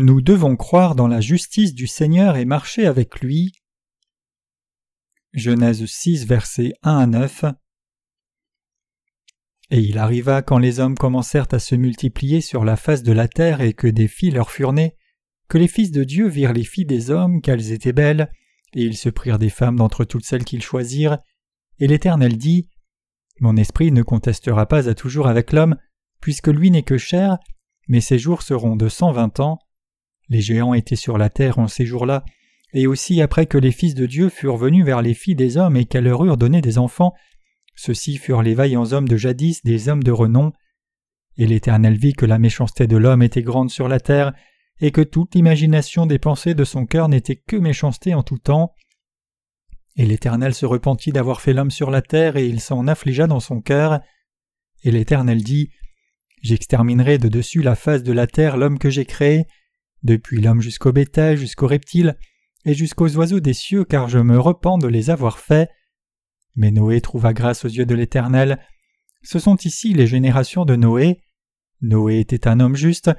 Nous devons croire dans la justice du Seigneur et marcher avec lui. Genèse 6, versets 1 à 9. Et il arriva quand les hommes commencèrent à se multiplier sur la face de la terre et que des filles leur furent nées, que les fils de Dieu virent les filles des hommes, qu'elles étaient belles, et ils se prirent des femmes d'entre toutes celles qu'ils choisirent, et l'Éternel dit Mon esprit ne contestera pas à toujours avec l'homme, puisque lui n'est que chair, mais ses jours seront de cent vingt ans. Les géants étaient sur la terre en ces jours-là, et aussi après que les fils de Dieu furent venus vers les filles des hommes et qu'elles leur eurent donné des enfants, ceux-ci furent les vaillants hommes de jadis, des hommes de renom. Et l'Éternel vit que la méchanceté de l'homme était grande sur la terre, et que toute l'imagination des pensées de son cœur n'était que méchanceté en tout temps. Et l'Éternel se repentit d'avoir fait l'homme sur la terre, et il s'en affligea dans son cœur. Et l'Éternel dit J'exterminerai de dessus la face de la terre l'homme que j'ai créé, depuis l'homme jusqu'au bétail, jusqu'aux reptiles, et jusqu'aux oiseaux des cieux, car je me repens de les avoir faits. Mais Noé trouva grâce aux yeux de l'Éternel. Ce sont ici les générations de Noé. Noé était un homme juste,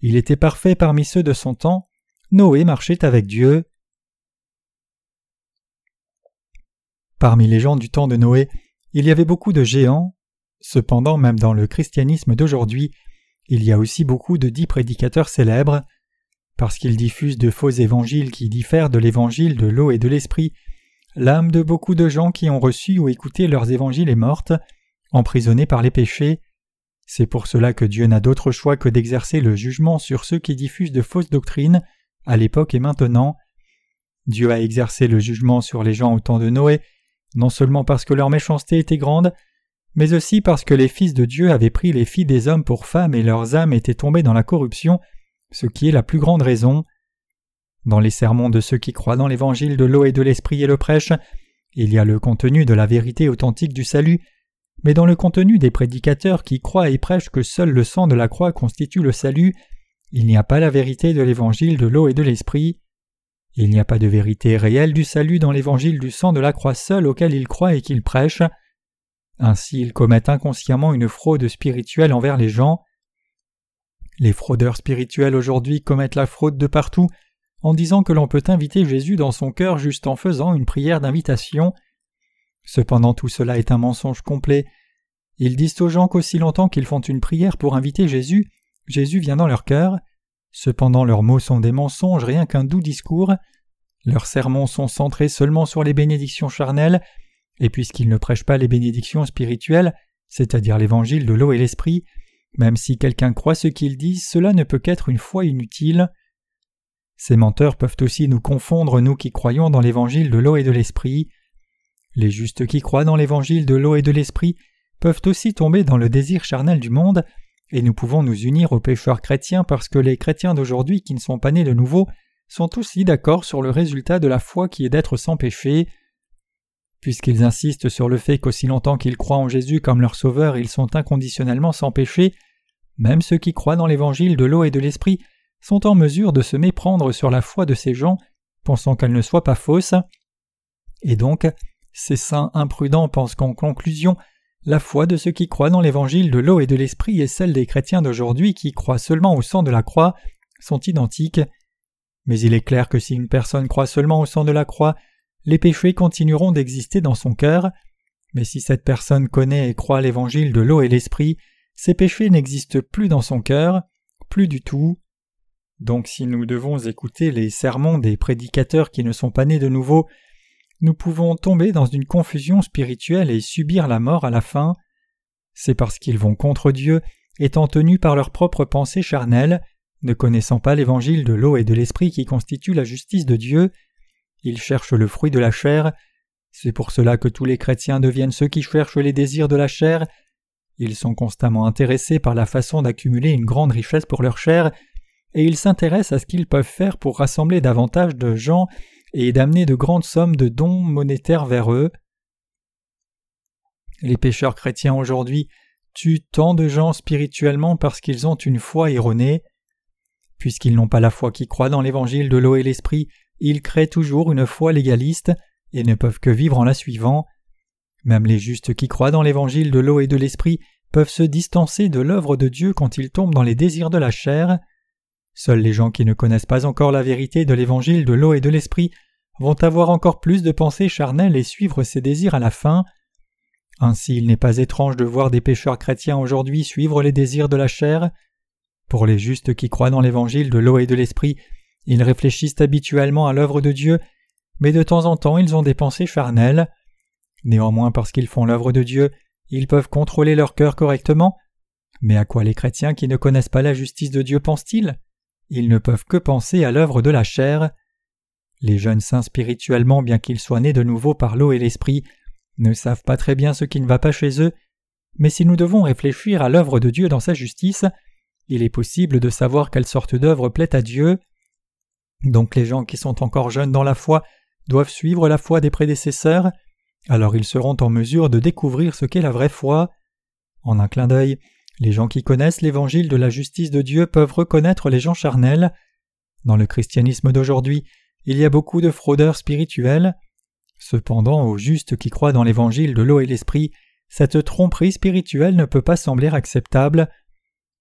il était parfait parmi ceux de son temps. Noé marchait avec Dieu. Parmi les gens du temps de Noé, il y avait beaucoup de géants. Cependant, même dans le christianisme d'aujourd'hui, il y a aussi beaucoup de dix prédicateurs célèbres. Parce qu'ils diffusent de faux évangiles qui diffèrent de l'évangile de l'eau et de l'esprit, L'âme de beaucoup de gens qui ont reçu ou écouté leurs évangiles est morte, emprisonnée par les péchés. C'est pour cela que Dieu n'a d'autre choix que d'exercer le jugement sur ceux qui diffusent de fausses doctrines, à l'époque et maintenant. Dieu a exercé le jugement sur les gens au temps de Noé, non seulement parce que leur méchanceté était grande, mais aussi parce que les fils de Dieu avaient pris les filles des hommes pour femmes et leurs âmes étaient tombées dans la corruption, ce qui est la plus grande raison. Dans les sermons de ceux qui croient dans l'évangile de l'eau et de l'esprit et le prêchent, il y a le contenu de la vérité authentique du salut, mais dans le contenu des prédicateurs qui croient et prêchent que seul le sang de la croix constitue le salut, il n'y a pas la vérité de l'évangile de l'eau et de l'esprit. Il n'y a pas de vérité réelle du salut dans l'évangile du sang de la croix seul auquel ils croient et qu'ils prêchent. Ainsi ils commettent inconsciemment une fraude spirituelle envers les gens. Les fraudeurs spirituels aujourd'hui commettent la fraude de partout en disant que l'on peut inviter Jésus dans son cœur juste en faisant une prière d'invitation. Cependant tout cela est un mensonge complet. Ils disent aux gens qu'aussi longtemps qu'ils font une prière pour inviter Jésus, Jésus vient dans leur cœur. Cependant leurs mots sont des mensonges, rien qu'un doux discours. Leurs sermons sont centrés seulement sur les bénédictions charnelles, et puisqu'ils ne prêchent pas les bénédictions spirituelles, c'est-à-dire l'évangile de l'eau et l'esprit, même si quelqu'un croit ce qu'ils disent, cela ne peut qu'être une foi inutile. Ces menteurs peuvent aussi nous confondre, nous qui croyons dans l'évangile de l'eau et de l'esprit. Les justes qui croient dans l'évangile de l'eau et de l'esprit peuvent aussi tomber dans le désir charnel du monde, et nous pouvons nous unir aux pécheurs chrétiens parce que les chrétiens d'aujourd'hui qui ne sont pas nés de nouveau sont aussi d'accord sur le résultat de la foi qui est d'être sans péché. Puisqu'ils insistent sur le fait qu'aussi longtemps qu'ils croient en Jésus comme leur sauveur, ils sont inconditionnellement sans péché, même ceux qui croient dans l'évangile de l'eau et de l'esprit sont en mesure de se méprendre sur la foi de ces gens, pensant qu'elle ne soit pas fausse. Et donc, ces saints imprudents pensent qu'en conclusion, la foi de ceux qui croient dans l'évangile de l'eau et de l'esprit et celle des chrétiens d'aujourd'hui qui croient seulement au sang de la croix sont identiques. Mais il est clair que si une personne croit seulement au sang de la croix, les péchés continueront d'exister dans son cœur. Mais si cette personne connaît et croit l'évangile de l'eau et l'esprit, ces péchés n'existent plus dans son cœur, plus du tout. Donc si nous devons écouter les sermons des prédicateurs qui ne sont pas nés de nouveau, nous pouvons tomber dans une confusion spirituelle et subir la mort à la fin. C'est parce qu'ils vont contre Dieu, étant tenus par leurs propres pensées charnelles, ne connaissant pas l'évangile de l'eau et de l'esprit qui constitue la justice de Dieu. Ils cherchent le fruit de la chair. C'est pour cela que tous les chrétiens deviennent ceux qui cherchent les désirs de la chair. Ils sont constamment intéressés par la façon d'accumuler une grande richesse pour leur chair et ils s'intéressent à ce qu'ils peuvent faire pour rassembler davantage de gens et d'amener de grandes sommes de dons monétaires vers eux. Les pécheurs chrétiens aujourd'hui tuent tant de gens spirituellement parce qu'ils ont une foi erronée. Puisqu'ils n'ont pas la foi qui croit dans l'évangile de l'eau et l'esprit, ils créent toujours une foi légaliste et ne peuvent que vivre en la suivant. Même les justes qui croient dans l'évangile de l'eau et de l'esprit peuvent se distancer de l'œuvre de Dieu quand ils tombent dans les désirs de la chair. Seuls les gens qui ne connaissent pas encore la vérité de l'évangile de l'eau et de l'esprit vont avoir encore plus de pensées charnelles et suivre ses désirs à la fin. Ainsi il n'est pas étrange de voir des pécheurs chrétiens aujourd'hui suivre les désirs de la chair. Pour les justes qui croient dans l'évangile de l'eau et de l'esprit, ils réfléchissent habituellement à l'œuvre de Dieu, mais de temps en temps ils ont des pensées charnelles. Néanmoins parce qu'ils font l'œuvre de Dieu, ils peuvent contrôler leur cœur correctement. Mais à quoi les chrétiens qui ne connaissent pas la justice de Dieu pensent-ils? Ils ne peuvent que penser à l'œuvre de la chair. Les jeunes saints spirituellement, bien qu'ils soient nés de nouveau par l'eau et l'esprit, ne savent pas très bien ce qui ne va pas chez eux, mais si nous devons réfléchir à l'œuvre de Dieu dans sa justice, il est possible de savoir quelle sorte d'œuvre plaît à Dieu. Donc les gens qui sont encore jeunes dans la foi doivent suivre la foi des prédécesseurs, alors ils seront en mesure de découvrir ce qu'est la vraie foi. En un clin d'œil, les gens qui connaissent l'évangile de la justice de Dieu peuvent reconnaître les gens charnels. Dans le christianisme d'aujourd'hui, il y a beaucoup de fraudeurs spirituels. Cependant, aux justes qui croient dans l'évangile de l'eau et l'esprit, cette tromperie spirituelle ne peut pas sembler acceptable.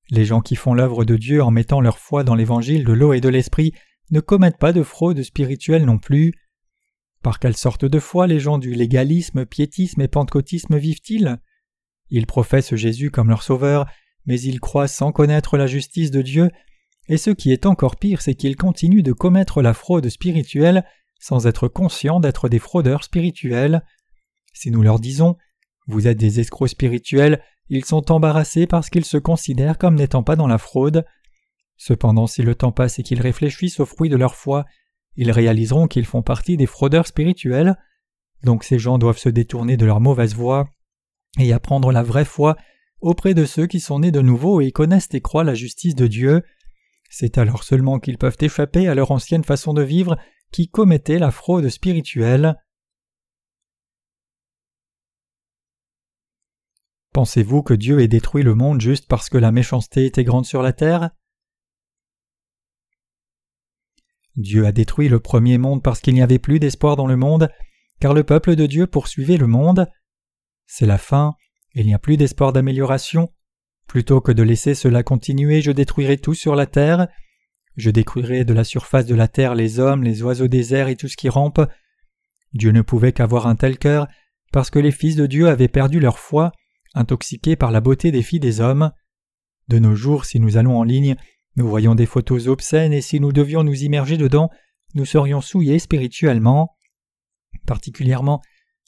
Les gens qui font l'œuvre de Dieu en mettant leur foi dans l'évangile de l'eau et de l'esprit ne commettent pas de fraude spirituelle non plus. Par quelle sorte de foi les gens du légalisme, piétisme et pentecôtisme vivent-ils? Ils professent Jésus comme leur sauveur, mais ils croient sans connaître la justice de Dieu, et ce qui est encore pire, c'est qu'ils continuent de commettre la fraude spirituelle sans être conscients d'être des fraudeurs spirituels. Si nous leur disons Vous êtes des escrocs spirituels, ils sont embarrassés parce qu'ils se considèrent comme n'étant pas dans la fraude. Cependant, si le temps passe et qu'ils réfléchissent au fruit de leur foi, ils réaliseront qu'ils font partie des fraudeurs spirituels, donc ces gens doivent se détourner de leur mauvaise voie et apprendre la vraie foi auprès de ceux qui sont nés de nouveau et connaissent et croient la justice de Dieu. C'est alors seulement qu'ils peuvent échapper à leur ancienne façon de vivre qui commettait la fraude spirituelle. Pensez-vous que Dieu ait détruit le monde juste parce que la méchanceté était grande sur la terre? Dieu a détruit le premier monde parce qu'il n'y avait plus d'espoir dans le monde, car le peuple de Dieu poursuivait le monde. C'est la fin, il n'y a plus d'espoir d'amélioration. Plutôt que de laisser cela continuer, je détruirai tout sur la terre. Je détruirai de la surface de la terre les hommes, les oiseaux des airs et tout ce qui rampe. Dieu ne pouvait qu'avoir un tel cœur, parce que les fils de Dieu avaient perdu leur foi, intoxiqués par la beauté des filles des hommes. De nos jours, si nous allons en ligne, nous voyons des photos obscènes et si nous devions nous immerger dedans, nous serions souillés spirituellement. Particulièrement,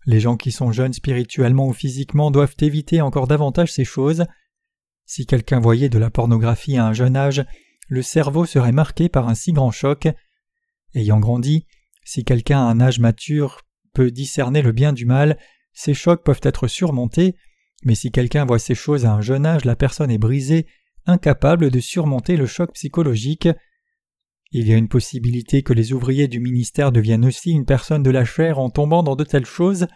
les gens qui sont jeunes spirituellement ou physiquement doivent éviter encore davantage ces choses. Si quelqu'un voyait de la pornographie à un jeune âge, le cerveau serait marqué par un si grand choc. Ayant grandi, si quelqu'un à un âge mature peut discerner le bien du mal, ces chocs peuvent être surmontés, mais si quelqu'un voit ces choses à un jeune âge, la personne est brisée incapable de surmonter le choc psychologique. Il y a une possibilité que les ouvriers du ministère deviennent aussi une personne de la chair en tombant dans de telles choses.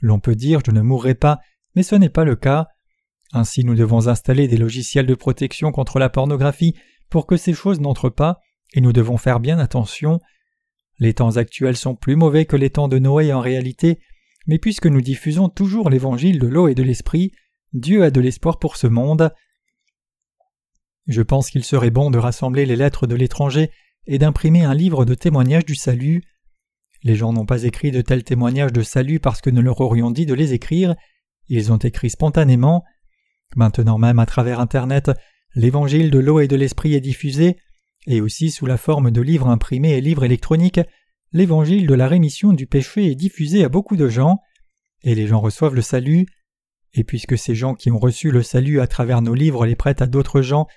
L'on peut dire je ne mourrai pas, mais ce n'est pas le cas. Ainsi nous devons installer des logiciels de protection contre la pornographie pour que ces choses n'entrent pas, et nous devons faire bien attention. Les temps actuels sont plus mauvais que les temps de Noé en réalité, mais puisque nous diffusons toujours l'évangile de l'eau et de l'esprit, Dieu a de l'espoir pour ce monde. Je pense qu'il serait bon de rassembler les lettres de l'étranger et d'imprimer un livre de témoignages du salut. Les gens n'ont pas écrit de tels témoignages de salut parce que nous leur aurions dit de les écrire, ils ont écrit spontanément. Maintenant même à travers Internet, l'évangile de l'eau et de l'esprit est diffusé, et aussi sous la forme de livres imprimés et livres électroniques, l'évangile de la rémission du péché est diffusé à beaucoup de gens, et les gens reçoivent le salut. Et puisque ces gens qui ont reçu le salut à travers nos livres les prêtent à d'autres gens,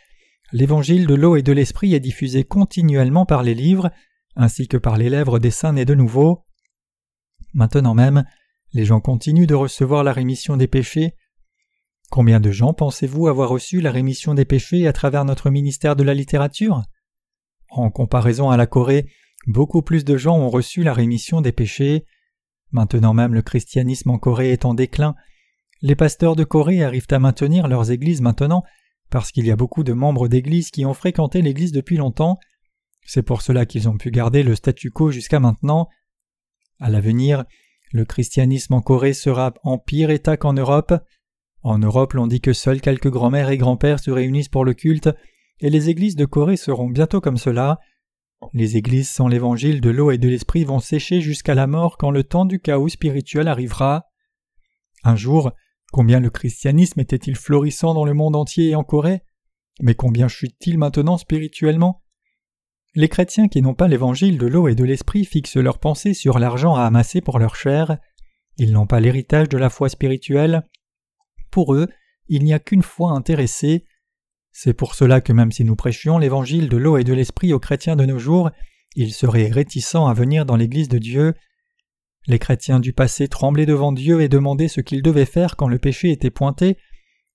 l'évangile de l'eau et de l'esprit est diffusé continuellement par les livres, ainsi que par les lèvres des saints nés de nouveau. Maintenant même, les gens continuent de recevoir la rémission des péchés. Combien de gens pensez-vous avoir reçu la rémission des péchés à travers notre ministère de la littérature? En comparaison à la Corée, beaucoup plus de gens ont reçu la rémission des péchés. Maintenant même le christianisme en Corée est en déclin. Les pasteurs de Corée arrivent à maintenir leurs églises maintenant parce qu'il y a beaucoup de membres d'Église qui ont fréquenté l'Église depuis longtemps. C'est pour cela qu'ils ont pu garder le statu quo jusqu'à maintenant. À l'avenir, le christianisme en Corée sera en pire état qu'en Europe. En Europe, l'on dit que seuls quelques grands-mères et grands-pères se réunissent pour le culte, et les églises de Corée seront bientôt comme cela. Les églises sans l'évangile de l'eau et de l'esprit vont sécher jusqu'à la mort quand le temps du chaos spirituel arrivera. Un jour, combien le christianisme était-il florissant dans le monde entier et en Corée? Mais combien chute-t-il maintenant spirituellement? Les chrétiens qui n'ont pas l'évangile de l'eau et de l'esprit fixent leurs pensées sur l'argent à amasser pour leur chair. Ils n'ont pas l'héritage de la foi spirituelle. Pour eux, il n'y a qu'une foi intéressée. C'est pour cela que même si nous prêchions l'évangile de l'eau et de l'esprit aux chrétiens de nos jours, ils seraient réticents à venir dans l'Église de Dieu. Les chrétiens du passé tremblaient devant Dieu et demandaient ce qu'ils devaient faire quand le péché était pointé.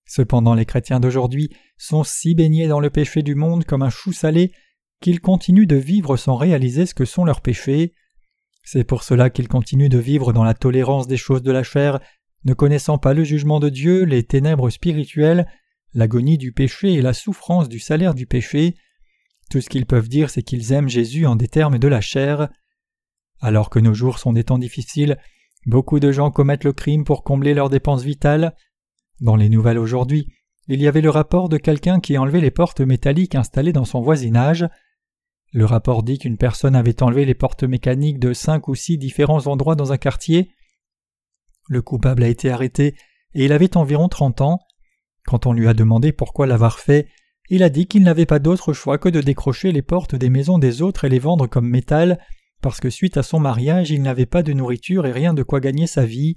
Cependant les chrétiens d'aujourd'hui sont si baignés dans le péché du monde comme un chou salé qu'ils continuent de vivre sans réaliser ce que sont leurs péchés. C'est pour cela qu'ils continuent de vivre dans la tolérance des choses de la chair, ne connaissant pas le jugement de Dieu, les ténèbres spirituelles, l'agonie du péché et la souffrance du salaire du péché. Tout ce qu'ils peuvent dire, c'est qu'ils aiment Jésus en des termes de la chair. Alors que nos jours sont des temps difficiles, beaucoup de gens commettent le crime pour combler leurs dépenses vitales. Dans les nouvelles aujourd'hui, il y avait le rapport de quelqu'un qui enlevait les portes métalliques installées dans son voisinage. Le rapport dit qu'une personne avait enlevé les portes mécaniques de cinq ou six différents endroits dans un quartier. Le coupable a été arrêté et il avait environ trente ans. Quand on lui a demandé pourquoi l'avoir fait, il a dit qu'il n'avait pas d'autre choix que de décrocher les portes des maisons des autres et les vendre comme métal, parce que suite à son mariage il n'avait pas de nourriture et rien de quoi gagner sa vie.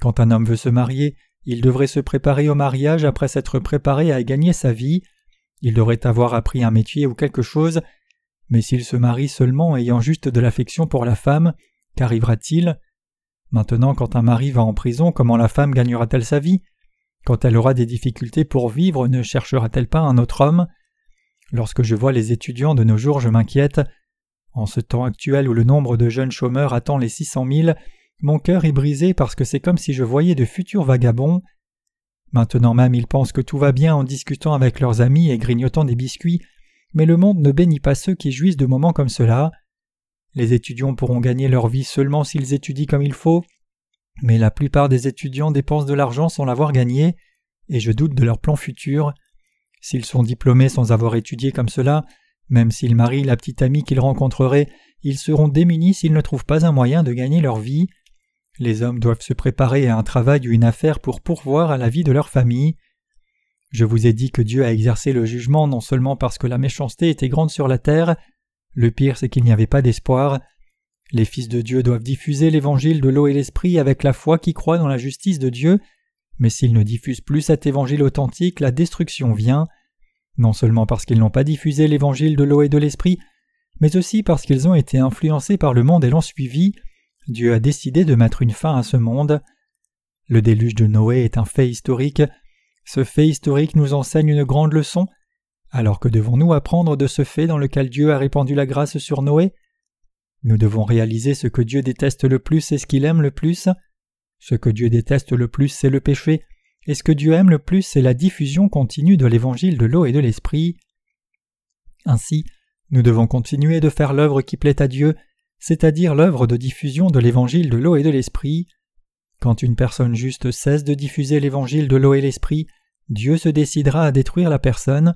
Quand un homme veut se marier, il devrait se préparer au mariage après s'être préparé à gagner sa vie. Il devrait avoir appris un métier ou quelque chose. Mais s'il se marie seulement ayant juste de l'affection pour la femme, qu'arrivera-t-il? Maintenant, quand un mari va en prison, comment la femme gagnera-t-elle sa vie? Quand elle aura des difficultés pour vivre, ne cherchera-t-elle pas un autre homme? Lorsque je vois les étudiants de nos jours, je m'inquiète. En ce temps actuel où le nombre de jeunes chômeurs attend les six cent mille, mon cœur est brisé parce que c'est comme si je voyais de futurs vagabonds. Maintenant même ils pensent que tout va bien en discutant avec leurs amis et grignotant des biscuits, mais le monde ne bénit pas ceux qui jouissent de moments comme cela. Les étudiants pourront gagner leur vie seulement s'ils étudient comme il faut, mais la plupart des étudiants dépensent de l'argent sans l'avoir gagné, et je doute de leur plan futur. S'ils sont diplômés sans avoir étudié comme cela, même s'ils marient la petite amie qu'ils rencontreraient, ils seront démunis s'ils ne trouvent pas un moyen de gagner leur vie. Les hommes doivent se préparer à un travail ou une affaire pour pourvoir à la vie de leur famille. Je vous ai dit que Dieu a exercé le jugement non seulement parce que la méchanceté était grande sur la terre, le pire c'est qu'il n'y avait pas d'espoir, les fils de Dieu doivent diffuser l'évangile de l'eau et l'esprit avec la foi qui croit dans la justice de Dieu, mais s'ils ne diffusent plus cet évangile authentique, la destruction vient, non seulement parce qu'ils n'ont pas diffusé l'évangile de l'eau et de l'esprit, mais aussi parce qu'ils ont été influencés par le monde et l'ont suivi, Dieu a décidé de mettre une fin à ce monde. Le déluge de Noé est un fait historique. Ce fait historique nous enseigne une grande leçon. Alors que devons-nous apprendre de ce fait dans lequel Dieu a répandu la grâce sur Noé? Nous devons réaliser ce que Dieu déteste le plus et ce qu'il aime le plus. Ce que Dieu déteste le plus, c'est le péché, et ce que Dieu aime le plus, c'est la diffusion continue de l'évangile de l'eau et de l'esprit. Ainsi, nous devons continuer de faire l'œuvre qui plaît à Dieu, c'est-à-dire l'œuvre de diffusion de l'évangile de l'eau et de l'esprit. Quand une personne juste cesse de diffuser l'évangile de l'eau et l'esprit, Dieu se décidera à détruire la personne.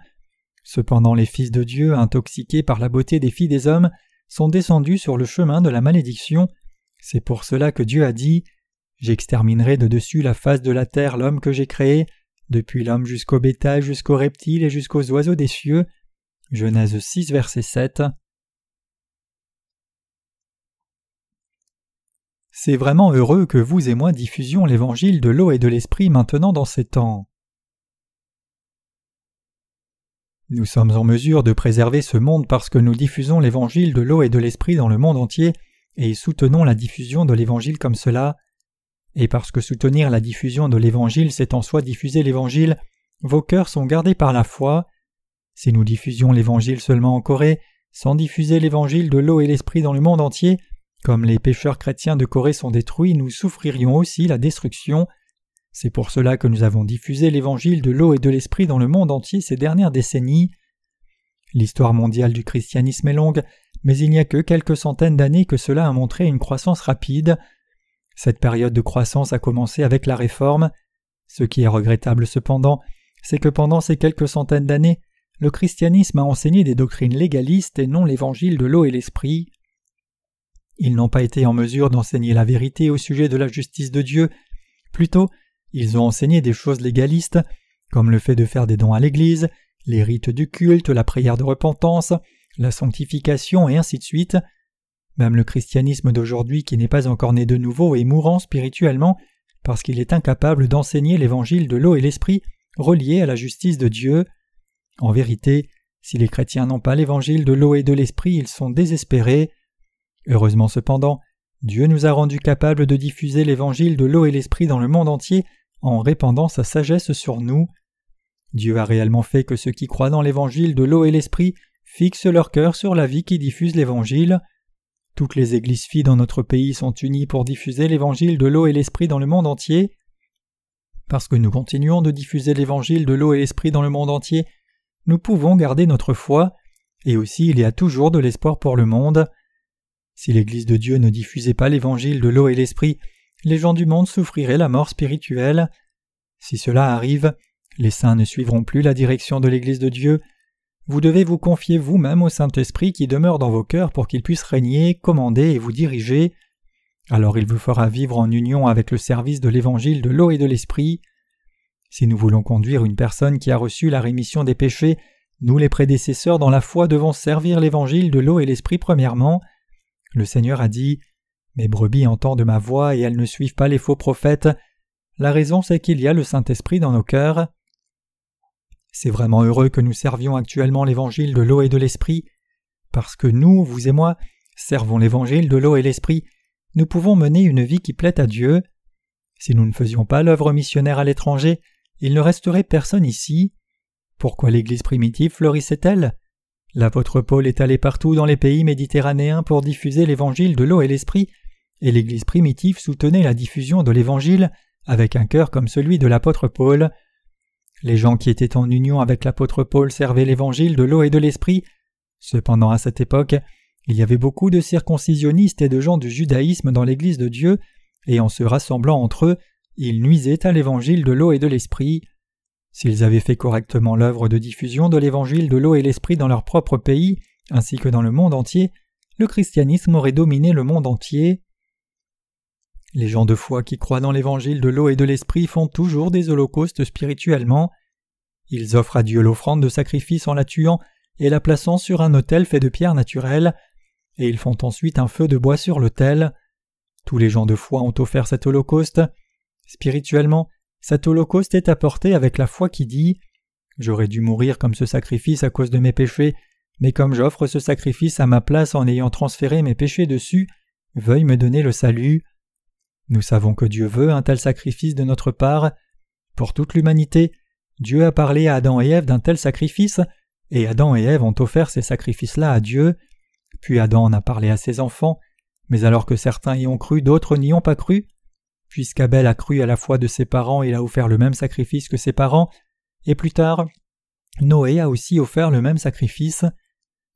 Cependant les fils de Dieu, intoxiqués par la beauté des filles des hommes, sont descendus sur le chemin de la malédiction. C'est pour cela que Dieu a dit J'exterminerai de dessus la face de la terre l'homme que j'ai créé, depuis l'homme jusqu'au bétail, jusqu'aux reptiles et jusqu'aux oiseaux des cieux. Genèse 6, verset 7. C'est vraiment heureux que vous et moi diffusions l'évangile de l'eau et de l'esprit maintenant dans ces temps. Nous sommes en mesure de préserver ce monde parce que nous diffusons l'évangile de l'eau et de l'esprit dans le monde entier et soutenons la diffusion de l'évangile comme cela. Et parce que soutenir la diffusion de l'évangile c'est en soi diffuser l'évangile, vos cœurs sont gardés par la foi. Si nous diffusions l'évangile seulement en Corée, sans diffuser l'évangile de l'eau et l'esprit dans le monde entier, comme les pécheurs chrétiens de Corée sont détruits, nous souffririons aussi la destruction. C'est pour cela que nous avons diffusé l'évangile de l'eau et de l'esprit dans le monde entier ces dernières décennies. L'histoire mondiale du christianisme est longue, mais il n'y a que quelques centaines d'années que cela a montré une croissance rapide. Cette période de croissance a commencé avec la Réforme. Ce qui est regrettable cependant, c'est que pendant ces quelques centaines d'années, le christianisme a enseigné des doctrines légalistes et non l'évangile de l'eau et l'esprit. Ils n'ont pas été en mesure d'enseigner la vérité au sujet de la justice de Dieu, plutôt ils ont enseigné des choses légalistes, comme le fait de faire des dons à l'Église, les rites du culte, la prière de repentance, la sanctification et ainsi de suite. Même le christianisme d'aujourd'hui qui n'est pas encore né de nouveau est mourant spirituellement parce qu'il est incapable d'enseigner l'évangile de l'eau et l'esprit relié à la justice de Dieu. En vérité, si les chrétiens n'ont pas l'évangile de l'eau et de l'esprit, ils sont désespérés. Heureusement cependant, Dieu nous a rendus capables de diffuser l'évangile de l'eau et l'esprit dans le monde entier en répandant sa sagesse sur nous. Dieu a réellement fait que ceux qui croient dans l'évangile de l'eau et l'esprit fixent leur cœur sur la vie qui diffuse l'évangile. Toutes les églises filles dans notre pays sont unies pour diffuser l'évangile de l'eau et l'esprit dans le monde entier. Parce que nous continuons de diffuser l'évangile de l'eau et l'esprit dans le monde entier, nous pouvons garder notre foi, et aussi il y a toujours de l'espoir pour le monde. Si l'Église de Dieu ne diffusait pas l'évangile de l'eau et l'esprit, les gens du monde souffriraient la mort spirituelle. Si cela arrive, les saints ne suivront plus la direction de l'Église de Dieu. Vous devez vous confier vous-même au Saint-Esprit qui demeure dans vos cœurs pour qu'il puisse régner, commander et vous diriger. Alors il vous fera vivre en union avec le service de l'Évangile de l'eau et de l'Esprit. Si nous voulons conduire une personne qui a reçu la rémission des péchés, nous les prédécesseurs dans la foi devons servir l'Évangile de l'eau et l'Esprit premièrement. Le Seigneur a dit Mes brebis entendent ma voix et elles ne suivent pas les faux prophètes. La raison c'est qu'il y a le Saint-Esprit dans nos cœurs. C'est vraiment heureux que nous servions actuellement l'Évangile de l'eau et de l'Esprit. Parce que nous, vous et moi, servons l'Évangile de l'eau et l'Esprit, nous pouvons mener une vie qui plaît à Dieu. Si nous ne faisions pas l'œuvre missionnaire à l'étranger, il ne resterait personne ici. Pourquoi l'Église primitive fleurissait-elle? L'apôtre Paul est allé partout dans les pays méditerranéens pour diffuser l'évangile de l'eau et l'esprit, et l'Église primitive soutenait la diffusion de l'évangile avec un cœur comme celui de l'apôtre Paul. Les gens qui étaient en union avec l'apôtre Paul servaient l'évangile de l'eau et de l'esprit. Cependant, à cette époque, il y avait beaucoup de circoncisionnistes et de gens du judaïsme dans l'Église de Dieu, et en se rassemblant entre eux, ils nuisaient à l'évangile de l'eau et de l'esprit. S'ils avaient fait correctement l'œuvre de diffusion de l'évangile de l'eau et l'esprit dans leur propre pays, ainsi que dans le monde entier, le christianisme aurait dominé le monde entier. Les gens de foi qui croient dans l'évangile de l'eau et de l'esprit font toujours des holocaustes spirituellement. Ils offrent à Dieu l'offrande de sacrifice en la tuant et la plaçant sur un autel fait de pierres naturelles, et ils font ensuite un feu de bois sur l'autel. Tous les gens de foi ont offert cet holocauste. Spirituellement, cet holocauste est apporté avec la foi qui dit J'aurais dû mourir comme ce sacrifice à cause de mes péchés, mais comme j'offre ce sacrifice à ma place en ayant transféré mes péchés dessus, veuille me donner le salut. Nous savons que Dieu veut un tel sacrifice de notre part. Pour toute l'humanité, Dieu a parlé à Adam et Ève d'un tel sacrifice, et Adam et Ève ont offert ces sacrifices-là à Dieu. Puis Adam en a parlé à ses enfants, mais alors que certains y ont cru, d'autres n'y ont pas cru. Puisqu'Abel a cru à la foi de ses parents, il a offert le même sacrifice que ses parents, et plus tard, Noé a aussi offert le même sacrifice.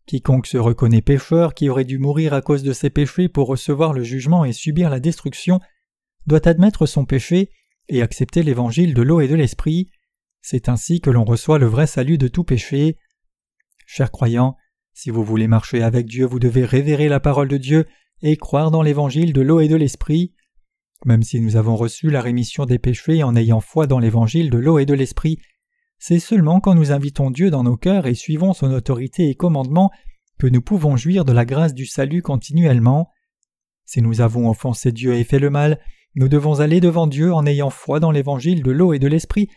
Quiconque se reconnaît pécheur, qui aurait dû mourir à cause de ses péchés pour recevoir le jugement et subir la destruction, doit admettre son péché et accepter l'évangile de l'eau et de l'esprit. C'est ainsi que l'on reçoit le vrai salut de tout péché. Chers croyants, si vous voulez marcher avec Dieu, vous devez révérer la parole de Dieu et croire dans l'évangile de l'eau et de l'esprit. Même si nous avons reçu la rémission des péchés en ayant foi dans l'évangile de l'eau et de l'esprit, c'est seulement quand nous invitons Dieu dans nos cœurs et suivons son autorité et commandement que nous pouvons jouir de la grâce du salut continuellement. Si nous avons offensé Dieu et fait le mal, nous devons aller devant Dieu en ayant foi dans l'évangile de l'eau et de l'esprit,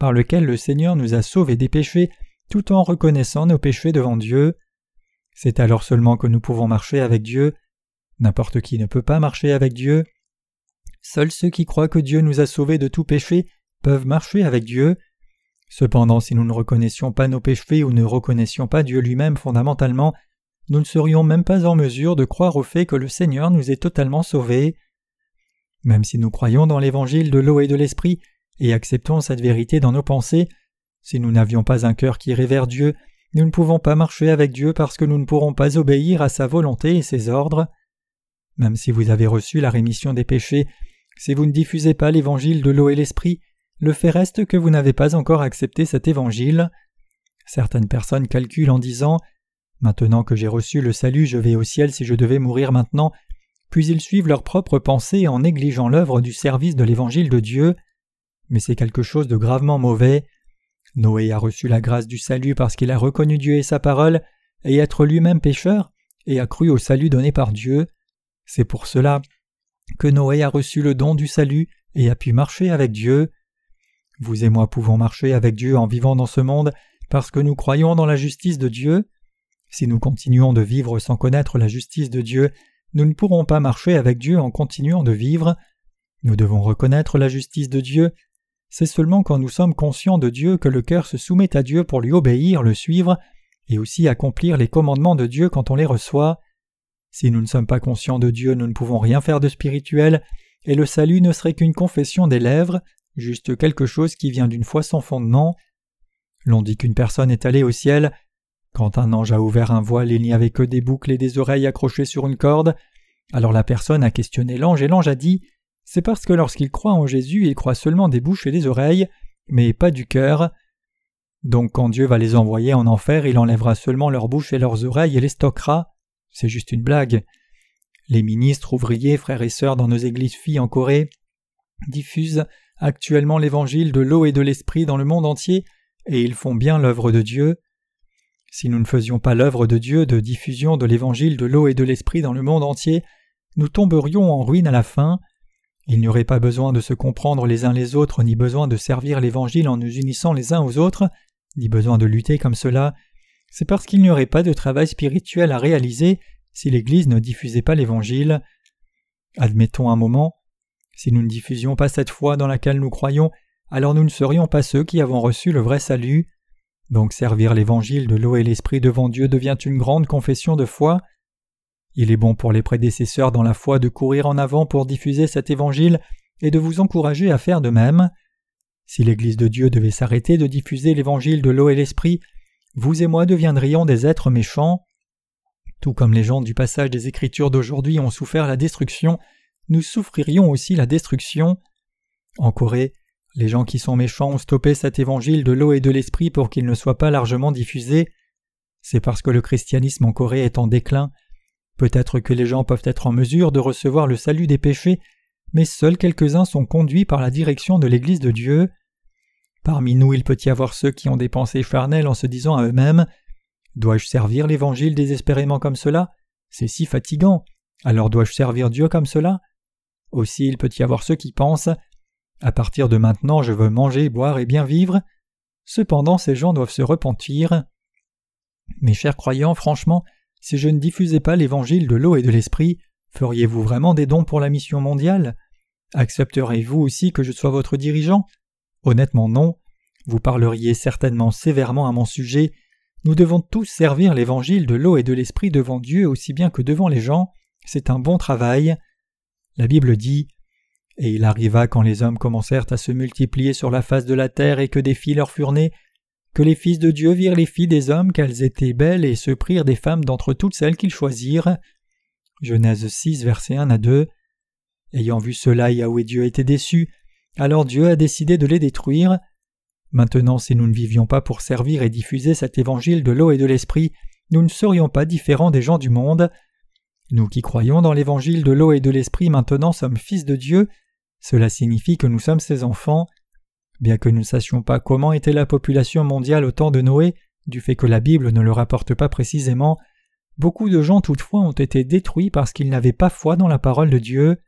par lequel le Seigneur nous a sauvés des péchés, tout en reconnaissant nos péchés devant Dieu. C'est alors seulement que nous pouvons marcher avec Dieu. N'importe qui ne peut pas marcher avec Dieu. Seuls ceux qui croient que Dieu nous a sauvés de tout péché peuvent marcher avec Dieu. Cependant, si nous ne reconnaissions pas nos péchés ou ne reconnaissions pas Dieu lui-même fondamentalement, nous ne serions même pas en mesure de croire au fait que le Seigneur nous ait totalement sauvés. Même si nous croyons dans l'évangile de l'eau et de l'esprit et acceptons cette vérité dans nos pensées, si nous n'avions pas un cœur qui révère Dieu, nous ne pouvons pas marcher avec Dieu parce que nous ne pourrons pas obéir à sa volonté et ses ordres. Même si vous avez reçu la rémission des péchés si vous ne diffusez pas l'évangile de l'eau et l'esprit, le fait reste que vous n'avez pas encore accepté cet évangile. Certaines personnes calculent en disant Maintenant que j'ai reçu le salut, je vais au ciel si je devais mourir maintenant, puis ils suivent leurs propres pensées en négligeant l'œuvre du service de l'évangile de Dieu. Mais c'est quelque chose de gravement mauvais. Noé a reçu la grâce du salut parce qu'il a reconnu Dieu et sa parole, et être lui-même pécheur, et a cru au salut donné par Dieu. C'est pour cela que Noé a reçu le don du salut et a pu marcher avec Dieu. Vous et moi pouvons marcher avec Dieu en vivant dans ce monde parce que nous croyons dans la justice de Dieu. Si nous continuons de vivre sans connaître la justice de Dieu, nous ne pourrons pas marcher avec Dieu en continuant de vivre. Nous devons reconnaître la justice de Dieu. C'est seulement quand nous sommes conscients de Dieu que le cœur se soumet à Dieu pour lui obéir, le suivre, et aussi accomplir les commandements de Dieu quand on les reçoit. Si nous ne sommes pas conscients de Dieu, nous ne pouvons rien faire de spirituel, et le salut ne serait qu'une confession des lèvres, juste quelque chose qui vient d'une foi sans fondement. L'on dit qu'une personne est allée au ciel. Quand un ange a ouvert un voile, il n'y avait que des boucles et des oreilles accrochées sur une corde. Alors la personne a questionné l'ange et l'ange a dit C'est parce que lorsqu'il croit en Jésus, il croit seulement des bouches et des oreilles, mais pas du cœur. Donc quand Dieu va les envoyer en enfer, il enlèvera seulement leurs bouches et leurs oreilles et les stockera. C'est juste une blague. Les ministres, ouvriers, frères et sœurs dans nos églises filles en Corée diffusent actuellement l'évangile de l'eau et de l'esprit dans le monde entier, et ils font bien l'œuvre de Dieu. Si nous ne faisions pas l'œuvre de Dieu de diffusion de l'évangile de l'eau et de l'esprit dans le monde entier, nous tomberions en ruine à la fin. Il n'y aurait pas besoin de se comprendre les uns les autres, ni besoin de servir l'évangile en nous unissant les uns aux autres, ni besoin de lutter comme cela. C'est parce qu'il n'y aurait pas de travail spirituel à réaliser si l'Église ne diffusait pas l'Évangile. Admettons un moment, si nous ne diffusions pas cette foi dans laquelle nous croyons, alors nous ne serions pas ceux qui avons reçu le vrai salut. Donc servir l'Évangile de l'eau et l'Esprit devant Dieu devient une grande confession de foi. Il est bon pour les prédécesseurs dans la foi de courir en avant pour diffuser cet Évangile et de vous encourager à faire de même. Si l'Église de Dieu devait s'arrêter de diffuser l'Évangile de l'eau et l'Esprit, vous et moi deviendrions des êtres méchants. Tout comme les gens du passage des Écritures d'aujourd'hui ont souffert la destruction, nous souffririons aussi la destruction. En Corée, les gens qui sont méchants ont stoppé cet évangile de l'eau et de l'esprit pour qu'il ne soit pas largement diffusé. C'est parce que le christianisme en Corée est en déclin. Peut-être que les gens peuvent être en mesure de recevoir le salut des péchés, mais seuls quelques-uns sont conduits par la direction de l'Église de Dieu. Parmi nous, il peut y avoir ceux qui ont des pensées charnelles en se disant à eux-mêmes Dois-je servir l'Évangile désespérément comme cela? C'est si fatigant. Alors dois-je servir Dieu comme cela? Aussi, il peut y avoir ceux qui pensent À partir de maintenant, je veux manger, boire et bien vivre. Cependant, ces gens doivent se repentir. Mes chers croyants, franchement, si je ne diffusais pas l'Évangile de l'eau et de l'Esprit, feriez-vous vraiment des dons pour la mission mondiale? Accepteriez-vous aussi que je sois votre dirigeant? Honnêtement non. Vous parleriez certainement sévèrement à mon sujet. Nous devons tous servir l'évangile de l'eau et de l'esprit devant Dieu aussi bien que devant les gens. C'est un bon travail. La Bible dit Et il arriva quand les hommes commencèrent à se multiplier sur la face de la terre et que des filles leur furent nées, que les fils de Dieu virent les filles des hommes qu'elles étaient belles et se prirent des femmes d'entre toutes celles qu'ils choisirent. Genèse 6, versets 1 à 2. Ayant vu cela, Yahweh Dieu était déçu, alors Dieu a décidé de les détruire. Maintenant, si nous ne vivions pas pour servir et diffuser cet évangile de l'eau et de l'esprit, nous ne serions pas différents des gens du monde. Nous qui croyons dans l'évangile de l'eau et de l'esprit maintenant sommes fils de Dieu, cela signifie que nous sommes ses enfants. Bien que nous ne sachions pas comment était la population mondiale au temps de Noé, du fait que la Bible ne le rapporte pas précisément, beaucoup de gens toutefois ont été détruits parce qu'ils n'avaient pas foi dans la parole de Dieu.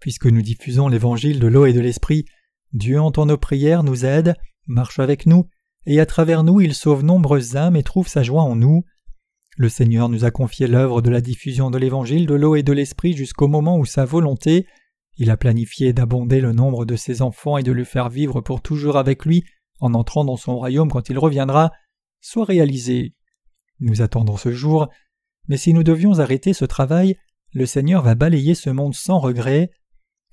Puisque nous diffusons l'évangile de l'eau et de l'esprit, Dieu entend nos prières, nous aide, marche avec nous, et à travers nous il sauve nombreuses âmes et trouve sa joie en nous. Le Seigneur nous a confié l'œuvre de la diffusion de l'évangile de l'eau et de l'esprit jusqu'au moment où sa volonté, il a planifié d'abonder le nombre de ses enfants et de le faire vivre pour toujours avec lui en entrant dans son royaume quand il reviendra, soit réalisée. Nous attendons ce jour, mais si nous devions arrêter ce travail, le Seigneur va balayer ce monde sans regret.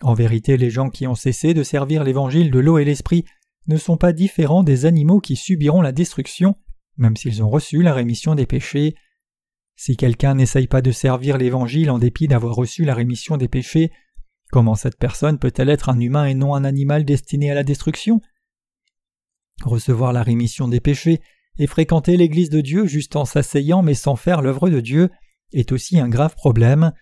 En vérité, les gens qui ont cessé de servir l'évangile de l'eau et l'esprit ne sont pas différents des animaux qui subiront la destruction, même s'ils ont reçu la rémission des péchés. Si quelqu'un n'essaye pas de servir l'évangile en dépit d'avoir reçu la rémission des péchés, comment cette personne peut-elle être un humain et non un animal destiné à la destruction? Recevoir la rémission des péchés et fréquenter l'Église de Dieu juste en s'asseyant mais sans faire l'œuvre de Dieu est aussi un grave problème.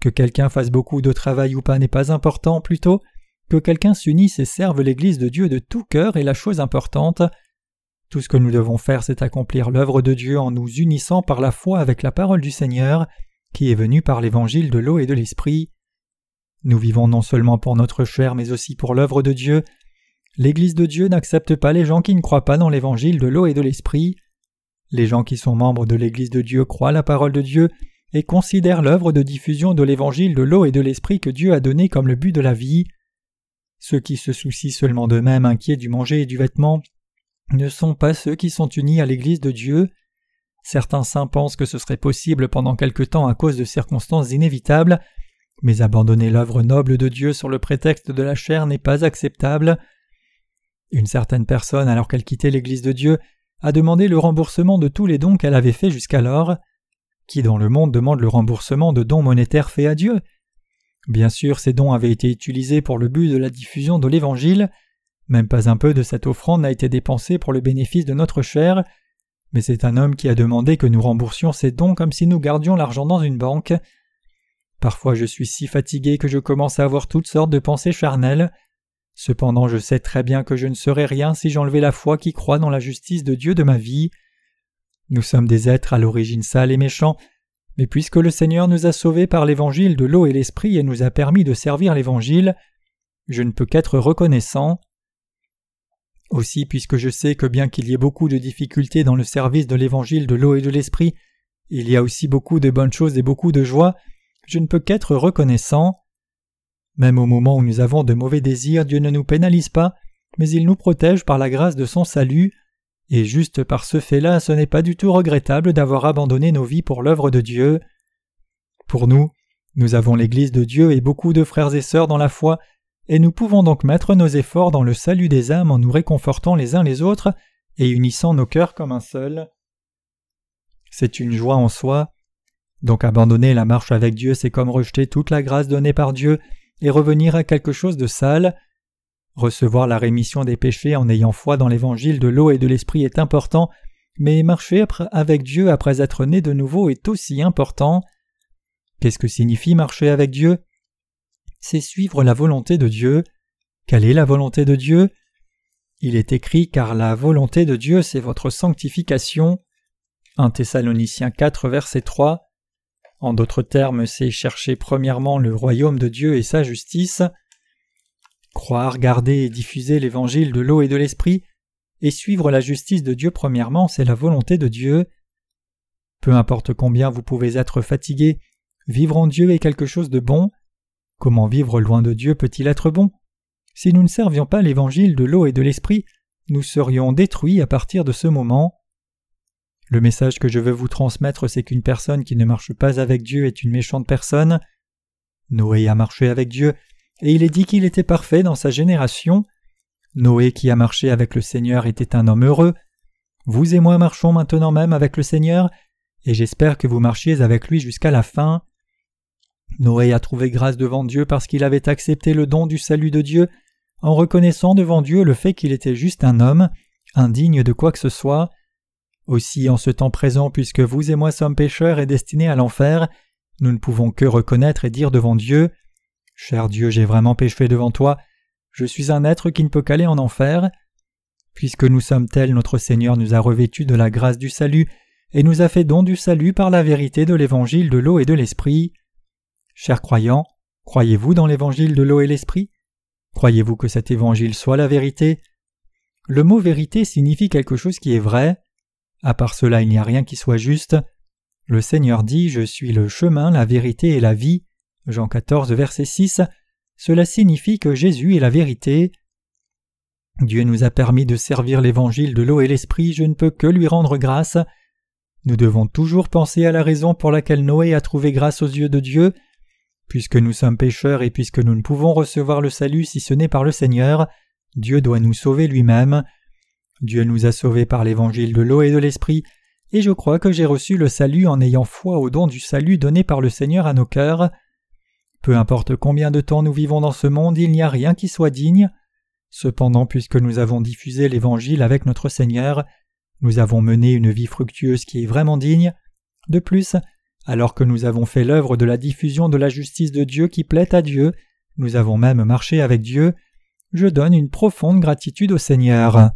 Que quelqu'un fasse beaucoup de travail ou pas n'est pas important, plutôt que quelqu'un s'unisse et serve l'Église de Dieu de tout cœur est la chose importante. Tout ce que nous devons faire, c'est accomplir l'œuvre de Dieu en nous unissant par la foi avec la parole du Seigneur, qui est venue par l'évangile de l'eau et de l'esprit. Nous vivons non seulement pour notre chair, mais aussi pour l'œuvre de Dieu. L'Église de Dieu n'accepte pas les gens qui ne croient pas dans l'évangile de l'eau et de l'esprit. Les gens qui sont membres de l'Église de Dieu croient la parole de Dieu et considèrent l'œuvre de diffusion de l'évangile de l'eau et de l'esprit que Dieu a donné comme le but de la vie. Ceux qui se soucient seulement d'eux-mêmes, inquiets du manger et du vêtement, ne sont pas ceux qui sont unis à l'Église de Dieu. Certains saints pensent que ce serait possible pendant quelque temps à cause de circonstances inévitables, mais abandonner l'œuvre noble de Dieu sur le prétexte de la chair n'est pas acceptable. Une certaine personne, alors qu'elle quittait l'Église de Dieu, a demandé le remboursement de tous les dons qu'elle avait faits jusqu'alors. Qui dans le monde demande le remboursement de dons monétaires faits à Dieu? Bien sûr, ces dons avaient été utilisés pour le but de la diffusion de l'Évangile, même pas un peu de cette offrande n'a été dépensé pour le bénéfice de notre chair, mais c'est un homme qui a demandé que nous remboursions ces dons comme si nous gardions l'argent dans une banque. Parfois je suis si fatigué que je commence à avoir toutes sortes de pensées charnelles. Cependant je sais très bien que je ne serai rien si j'enlevais la foi qui croit dans la justice de Dieu de ma vie. Nous sommes des êtres à l'origine sale et méchants, mais puisque le Seigneur nous a sauvés par l'évangile de l'eau et l'esprit et nous a permis de servir l'évangile, je ne peux qu'être reconnaissant. Aussi, puisque je sais que bien qu'il y ait beaucoup de difficultés dans le service de l'évangile de l'eau et de l'esprit, il y a aussi beaucoup de bonnes choses et beaucoup de joie, je ne peux qu'être reconnaissant. Même au moment où nous avons de mauvais désirs, Dieu ne nous pénalise pas, mais il nous protège par la grâce de son salut, et juste par ce fait-là, ce n'est pas du tout regrettable d'avoir abandonné nos vies pour l'œuvre de Dieu. Pour nous, nous avons l'Église de Dieu et beaucoup de frères et sœurs dans la foi, et nous pouvons donc mettre nos efforts dans le salut des âmes en nous réconfortant les uns les autres et unissant nos cœurs comme un seul. C'est une joie en soi. Donc abandonner la marche avec Dieu, c'est comme rejeter toute la grâce donnée par Dieu et revenir à quelque chose de sale. Recevoir la rémission des péchés en ayant foi dans l'évangile de l'eau et de l'esprit est important, mais marcher avec Dieu après être né de nouveau est aussi important. Qu'est-ce que signifie marcher avec Dieu? C'est suivre la volonté de Dieu. Quelle est la volonté de Dieu? Il est écrit car la volonté de Dieu c'est votre sanctification. 1 Thessaloniciens 4 verset 3. En d'autres termes, c'est chercher premièrement le royaume de Dieu et sa justice. Croire, garder et diffuser l'évangile de l'eau et de l'esprit, et suivre la justice de Dieu premièrement, c'est la volonté de Dieu. Peu importe combien vous pouvez être fatigué, vivre en Dieu est quelque chose de bon. Comment vivre loin de Dieu peut-il être bon? Si nous ne servions pas l'évangile de l'eau et de l'esprit, nous serions détruits à partir de ce moment. Le message que je veux vous transmettre, c'est qu'une personne qui ne marche pas avec Dieu est une méchante personne. Noé a marché avec Dieu, et il est dit qu'il était parfait dans sa génération. Noé qui a marché avec le Seigneur était un homme heureux. Vous et moi marchons maintenant même avec le Seigneur, et j'espère que vous marchiez avec lui jusqu'à la fin. Noé a trouvé grâce devant Dieu parce qu'il avait accepté le don du salut de Dieu, en reconnaissant devant Dieu le fait qu'il était juste un homme, indigne de quoi que ce soit. Aussi, en ce temps présent, puisque vous et moi sommes pécheurs et destinés à l'enfer, nous ne pouvons que reconnaître et dire devant Dieu Cher Dieu, j'ai vraiment péché devant toi, je suis un être qui ne peut qu'aller en enfer. Puisque nous sommes tels, notre Seigneur nous a revêtus de la grâce du salut et nous a fait don du salut par la vérité de l'évangile de l'eau et de l'esprit. Chers croyants, croyez-vous dans l'évangile de l'eau et l'esprit? Croyez-vous que cet évangile soit la vérité? Le mot vérité signifie quelque chose qui est vrai. À part cela, il n'y a rien qui soit juste. Le Seigneur dit Je suis le chemin, la vérité et la vie. Jean 14, verset 6. Cela signifie que Jésus est la vérité. Dieu nous a permis de servir l'évangile de l'eau et l'esprit, je ne peux que lui rendre grâce. Nous devons toujours penser à la raison pour laquelle Noé a trouvé grâce aux yeux de Dieu. Puisque nous sommes pécheurs et puisque nous ne pouvons recevoir le salut si ce n'est par le Seigneur, Dieu doit nous sauver lui-même. Dieu nous a sauvés par l'évangile de l'eau et de l'esprit, et je crois que j'ai reçu le salut en ayant foi au don du salut donné par le Seigneur à nos cœurs. Peu importe combien de temps nous vivons dans ce monde, il n'y a rien qui soit digne. Cependant, puisque nous avons diffusé l'Évangile avec notre Seigneur, nous avons mené une vie fructueuse qui est vraiment digne. De plus, alors que nous avons fait l'œuvre de la diffusion de la justice de Dieu qui plaît à Dieu, nous avons même marché avec Dieu, je donne une profonde gratitude au Seigneur.